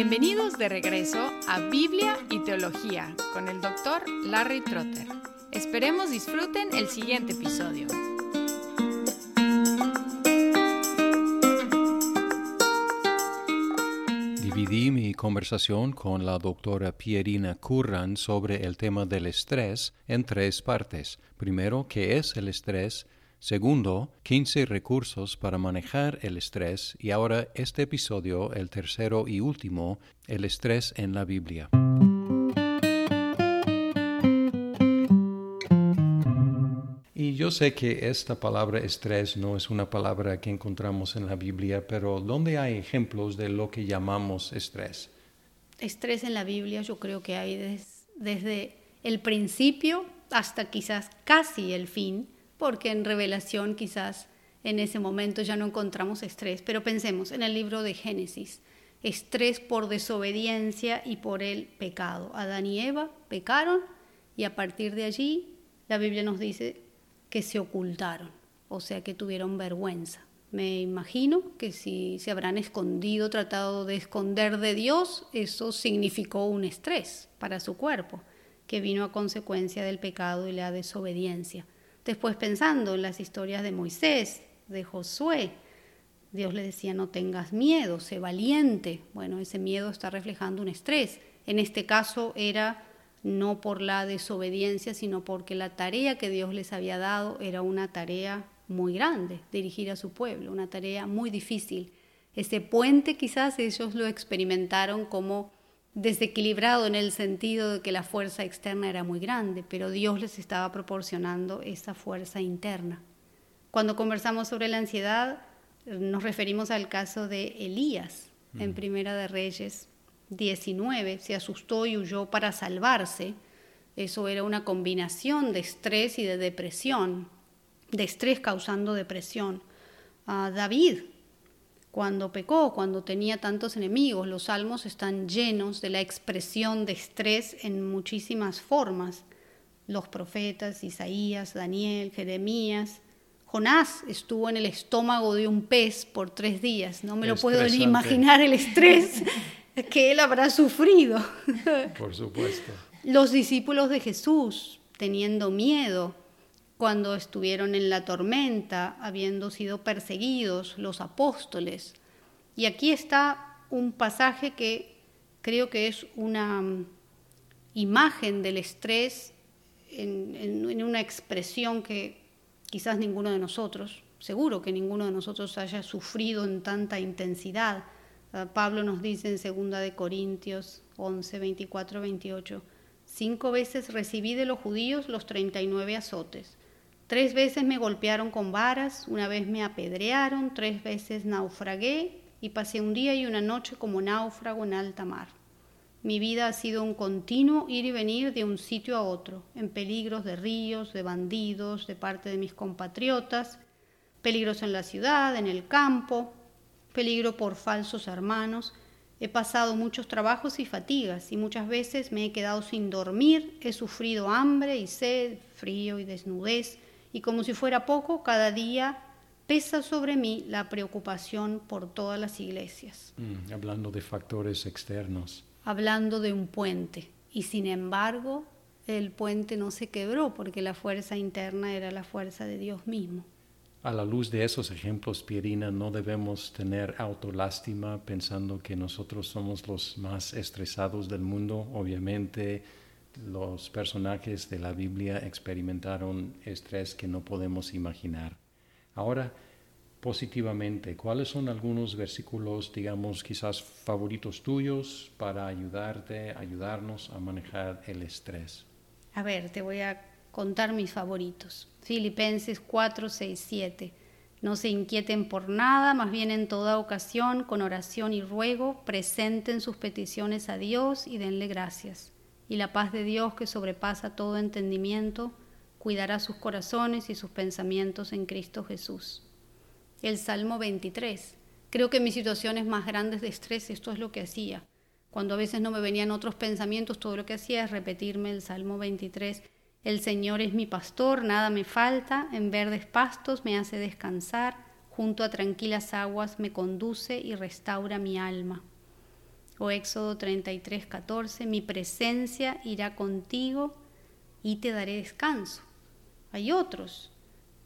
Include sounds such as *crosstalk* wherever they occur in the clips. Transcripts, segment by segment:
Bienvenidos de regreso a Biblia y Teología con el doctor Larry Trotter. Esperemos disfruten el siguiente episodio. Dividí mi conversación con la doctora Pierina Curran sobre el tema del estrés en tres partes. Primero, ¿qué es el estrés? Segundo, 15 recursos para manejar el estrés y ahora este episodio, el tercero y último, el estrés en la Biblia. Y yo sé que esta palabra estrés no es una palabra que encontramos en la Biblia, pero ¿dónde hay ejemplos de lo que llamamos estrés? Estrés en la Biblia yo creo que hay desde el principio hasta quizás casi el fin porque en revelación quizás en ese momento ya no encontramos estrés, pero pensemos en el libro de Génesis, estrés por desobediencia y por el pecado. Adán y Eva pecaron y a partir de allí la Biblia nos dice que se ocultaron, o sea que tuvieron vergüenza. Me imagino que si se habrán escondido, tratado de esconder de Dios, eso significó un estrés para su cuerpo, que vino a consecuencia del pecado y la desobediencia. Después pensando en las historias de Moisés, de Josué, Dios le decía, no tengas miedo, sé valiente. Bueno, ese miedo está reflejando un estrés. En este caso era no por la desobediencia, sino porque la tarea que Dios les había dado era una tarea muy grande, dirigir a su pueblo, una tarea muy difícil. Ese puente quizás ellos lo experimentaron como desequilibrado en el sentido de que la fuerza externa era muy grande, pero Dios les estaba proporcionando esa fuerza interna. Cuando conversamos sobre la ansiedad, nos referimos al caso de Elías en Primera de Reyes 19, se asustó y huyó para salvarse. Eso era una combinación de estrés y de depresión, de estrés causando depresión. a David cuando pecó, cuando tenía tantos enemigos. Los salmos están llenos de la expresión de estrés en muchísimas formas. Los profetas, Isaías, Daniel, Jeremías. Jonás estuvo en el estómago de un pez por tres días. No me lo puedo ni imaginar el estrés *laughs* que él habrá sufrido. Por supuesto. Los discípulos de Jesús teniendo miedo, cuando estuvieron en la tormenta, habiendo sido perseguidos los apóstoles. Y aquí está un pasaje que creo que es una mm, imagen del estrés en, una expresión que quizás ninguno de nosotros, seguro que ninguno de nosotros haya sufrido en tanta intensidad. Ah, Pablo nos dice en 2 de Corintios 11, 24, 28, cinco veces recibí de los judíos los 39 azotes. Tres veces me golpearon con varas, una vez me apedrearon, tres veces naufragué y pasé un día y una noche como náufrago en alta mar. Mi vida ha sido un continuo ir y venir de un sitio a otro, en peligros de ríos, de bandidos, de parte de mis compatriotas, peligros en la ciudad, en el campo, peligro por falsos hermanos. He pasado muchos trabajos y fatigas y muchas veces me he quedado sin dormir, he sufrido hambre y sed, frío y desnudez y como si fuera poco, cada día pesa sobre mí la preocupación por todas las iglesias. Mm, hablando de factores externos. Hablando de un puente. Y sin embargo, el puente no se quebró porque la fuerza interna era la fuerza de Dios mismo. A la luz de esos ejemplos, Pierina, no debemos tener autolástima pensando que nosotros somos los más estresados del mundo. Obviamente, los personajes de la Biblia experimentaron estrés que no podemos imaginar. Ahora, positivamente, ¿cuáles son algunos versículos, digamos, quizás favoritos tuyos para ayudarte, ayudarnos a manejar el estrés? A ver, te voy a contar mis favoritos. Filipenses 4, 6, 7. No se inquieten por nada, más bien en toda ocasión, con oración y ruego, presenten sus peticiones a Dios y denle gracias y la paz de Dios que sobrepasa todo entendimiento, cuidará sus corazones y sus pensamientos en Cristo Jesús. El Salmo 23. Creo que en mis situaciones más grandes de estrés esto es lo que hacía. Cuando a veces no me venían otros pensamientos, todo lo que hacía es repetirme el Salmo 23. El Señor es mi pastor, nada me falta, en verdes pastos me hace descansar, junto a tranquilas aguas me conduce y restaura mi alma. O Éxodo 33, 14, mi presencia irá contigo y te daré descanso. Hay otros.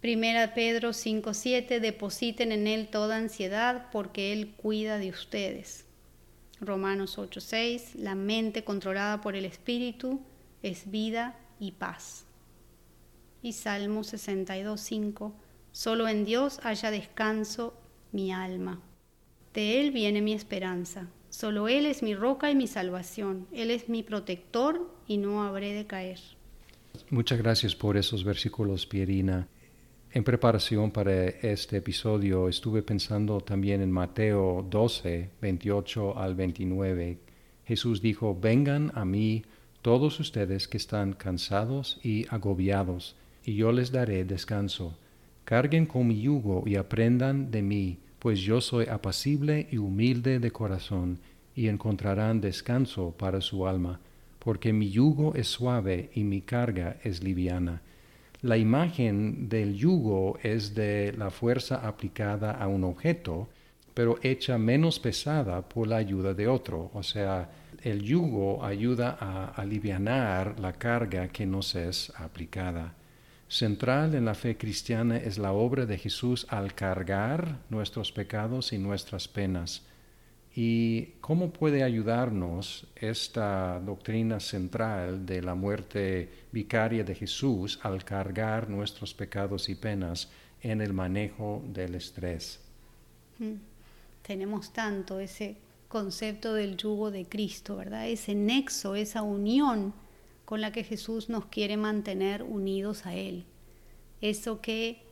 Primera Pedro 5, 7, depositen en Él toda ansiedad porque Él cuida de ustedes. Romanos 8, 6, la mente controlada por el Espíritu es vida y paz. Y Salmo 62, 5, solo en Dios haya descanso mi alma. De Él viene mi esperanza. Solo Él es mi roca y mi salvación. Él es mi protector y no habré de caer. Muchas gracias por esos versículos, Pierina. En preparación para este episodio estuve pensando también en Mateo 12, 28 al 29. Jesús dijo, vengan a mí todos ustedes que están cansados y agobiados, y yo les daré descanso. Carguen con mi yugo y aprendan de mí, pues yo soy apacible y humilde de corazón, y encontrarán descanso para su alma, porque mi yugo es suave y mi carga es liviana. La imagen del yugo es de la fuerza aplicada a un objeto, pero hecha menos pesada por la ayuda de otro. O sea, el yugo ayuda a aliviar la carga que nos es aplicada. Central en la fe cristiana es la obra de Jesús al cargar nuestros pecados y nuestras penas. ¿Y cómo puede ayudarnos esta doctrina central de la muerte vicaria de Jesús al cargar nuestros pecados y penas en el manejo del estrés? Mm. Tenemos tanto ese concepto del yugo de Cristo, ¿verdad? Ese nexo, esa unión con la que Jesús nos quiere mantener unidos a Él. Eso que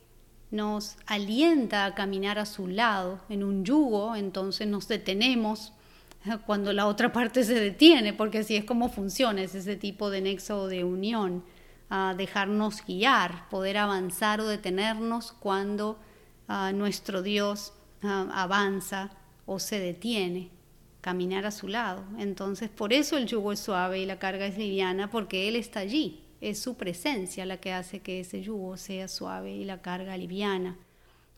nos alienta a caminar a su lado en un yugo, entonces nos detenemos cuando la otra parte se detiene, porque así es como funciona, es ese tipo de nexo de unión, a dejarnos guiar, poder avanzar o detenernos cuando ah, nuestro Dios ah, avanza o se detiene caminar a su lado. Entonces, por eso el yugo es suave y la carga es liviana, porque Él está allí. Es su presencia la que hace que ese yugo sea suave y la carga liviana.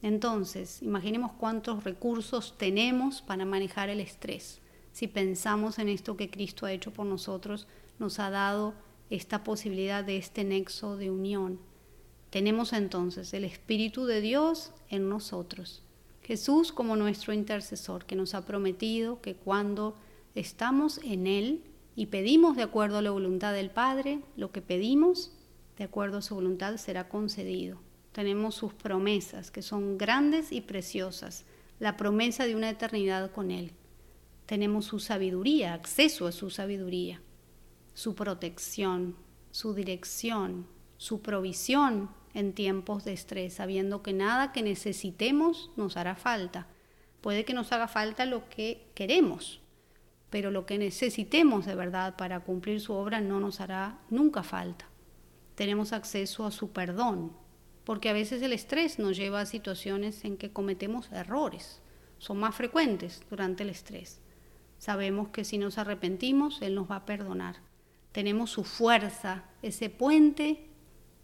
Entonces, imaginemos cuántos recursos tenemos para manejar el estrés. Si pensamos en esto que Cristo ha hecho por nosotros, nos ha dado esta posibilidad de este nexo de unión. Tenemos entonces el Espíritu de Dios en nosotros Jesús como nuestro intercesor, que nos ha prometido que cuando estamos en Él y pedimos de acuerdo a la voluntad del Padre, lo que pedimos de acuerdo a su voluntad será concedido. Tenemos sus promesas, que son grandes y preciosas, la promesa de una eternidad con Él. Tenemos su sabiduría, acceso a su sabiduría, su protección, su dirección, su provisión en tiempos de estrés, sabiendo que nada que necesitemos nos hará falta. Puede que nos haga falta lo que queremos, pero lo que necesitemos de verdad para cumplir su obra no nos hará nunca falta. Tenemos acceso a su perdón, porque a veces el estrés nos lleva a situaciones en que cometemos errores. Son más frecuentes durante el estrés. Sabemos que si nos arrepentimos, Él nos va a perdonar. Tenemos su fuerza, ese puente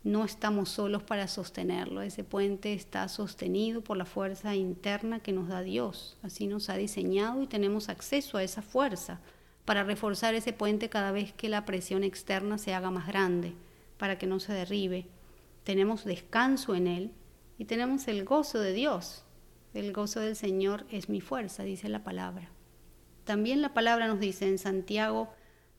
no estamos solos para sostenerlo. Ese puente está sostenido por la fuerza interna que nos da Dios. Así nos ha diseñado y tenemos acceso a esa fuerza para reforzar ese puente cada vez que la presión externa se haga más grande, para que no se derribe. Tenemos descanso en Él y tenemos el gozo de Dios. El gozo del Señor es mi fuerza, dice la palabra. También la palabra nos dice en Santiago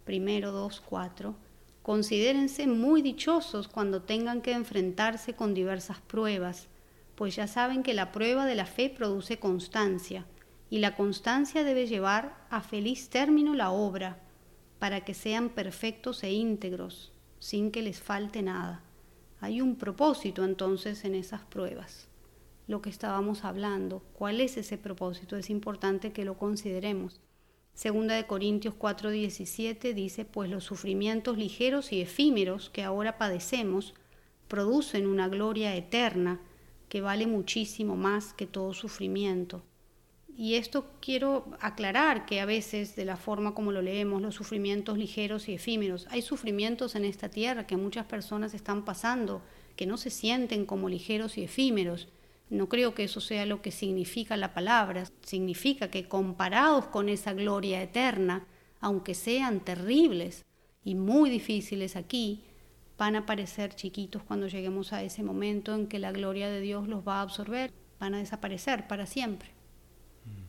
primero 2, 4, Considérense muy dichosos cuando tengan que enfrentarse con diversas pruebas, pues ya saben que la prueba de la fe produce constancia, y la constancia debe llevar a feliz término la obra, para que sean perfectos e íntegros, sin que les falte nada. Hay un propósito entonces en esas pruebas. Lo que estábamos hablando, ¿cuál es ese propósito? Es importante que lo consideremos. Segunda de Corintios 4:17 dice, pues los sufrimientos ligeros y efímeros que ahora padecemos producen una gloria eterna que vale muchísimo más que todo sufrimiento. Y esto quiero aclarar que a veces de la forma como lo leemos, los sufrimientos ligeros y efímeros, hay sufrimientos en esta tierra que muchas personas están pasando, que no se sienten como ligeros y efímeros, No creo que eso sea lo que significa la palabra. Significa que comparados con esa gloria eterna, aunque sean terribles y muy difíciles aquí, van a parecer chiquitos cuando lleguemos a ese momento en que la gloria de Dios los va a absorber, van a desaparecer para siempre.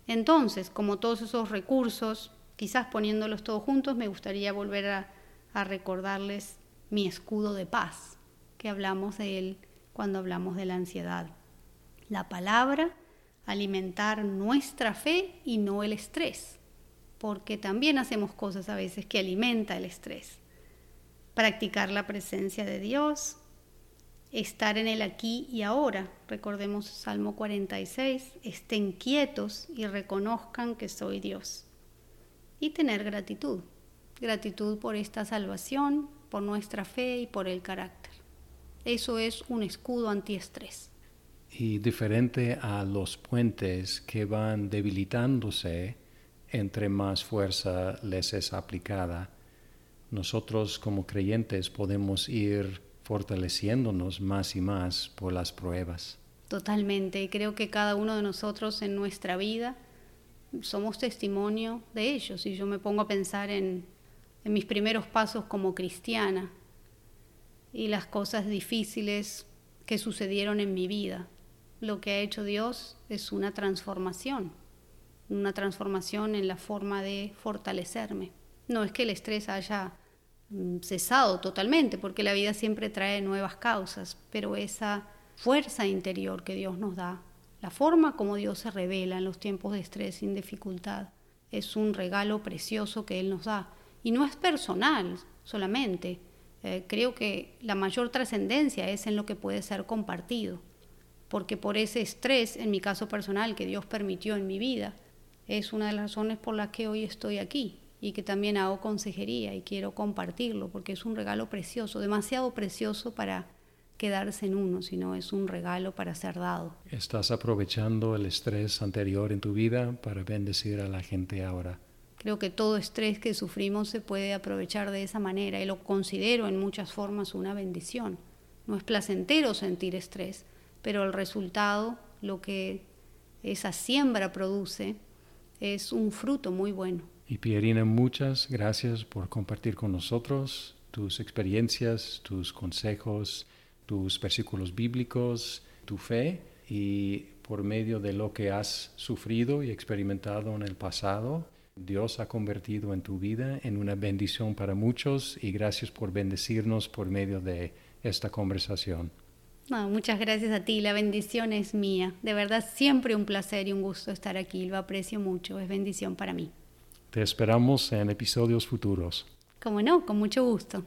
Entonces, como todos esos recursos, quizás poniéndolos todos juntos, me gustaría volver a, a recordarles mi escudo de paz, que hablamos de él cuando hablamos de la ansiedad. La palabra, alimentar nuestra fe y no el estrés, porque también hacemos cosas a veces que alimenta el estrés practicar la presencia de Dios, estar en el aquí y ahora. Recordemos Salmo 46, estén quietos y reconozcan que soy Dios. Y tener gratitud, gratitud por esta salvación, por nuestra fe y por el carácter. Eso es un escudo antiestrés. Y diferente a los puentes que van debilitándose entre más fuerza les es aplicada, nosotros como creyentes podemos ir fortaleciéndonos más y más por las pruebas. Totalmente, creo que cada uno de nosotros en nuestra vida somos testimonio de ellos. Y yo me pongo a pensar en, en mis primeros pasos como cristiana y las cosas difíciles que sucedieron en mi vida. Lo que ha hecho Dios es una transformación, una transformación en la forma de fortalecerme. No es que el estrés haya mm, cesado totalmente, porque la vida siempre trae nuevas causas, pero esa fuerza interior que Dios nos da, la forma como Dios se revela en los tiempos de estrés sin dificultad, es un regalo precioso que Él nos da. Y no es personal solamente, eh, creo que la mayor trascendencia es en lo que puede ser compartido, porque por ese estrés, en mi caso personal, que Dios permitió en mi vida, es una de las razones por las que hoy estoy aquí, y que también hago consejería y quiero compartirlo porque es un regalo precioso, demasiado precioso para quedarse en uno, sino es un regalo para ser dado. ¿Estás aprovechando el estrés anterior en tu vida para bendecir a la gente ahora? Creo que todo estrés que sufrimos se puede aprovechar de esa manera y lo considero en muchas formas una bendición. No es placentero sentir estrés, pero el resultado, lo que esa siembra produce, es un fruto muy bueno. Y Pierina, muchas gracias por compartir con nosotros tus experiencias, tus consejos, tus versículos bíblicos, tu fe y por medio de lo que has sufrido y experimentado en el pasado, Dios ha convertido en tu vida en una bendición para muchos y gracias por bendecirnos por medio de esta conversación. Muchas gracias a ti, la bendición es mía. De verdad, siempre un placer y un gusto estar aquí, lo aprecio mucho, es bendición para mí. Te esperamos en episodios futuros. Como no, con mucho gusto.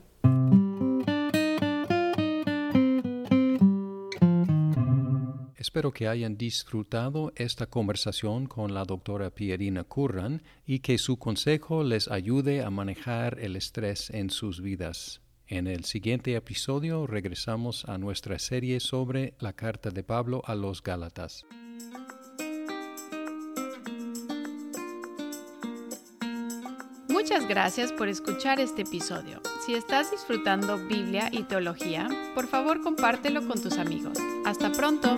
Espero que hayan disfrutado esta conversación con la doctora Pierina Curran y que su consejo les ayude a manejar el estrés en sus vidas. En el siguiente episodio regresamos a nuestra serie sobre la carta de Pablo a los Gálatas. Muchas gracias por escuchar este episodio. Si estás disfrutando Biblia y teología, por favor compártelo con tus amigos. Hasta pronto.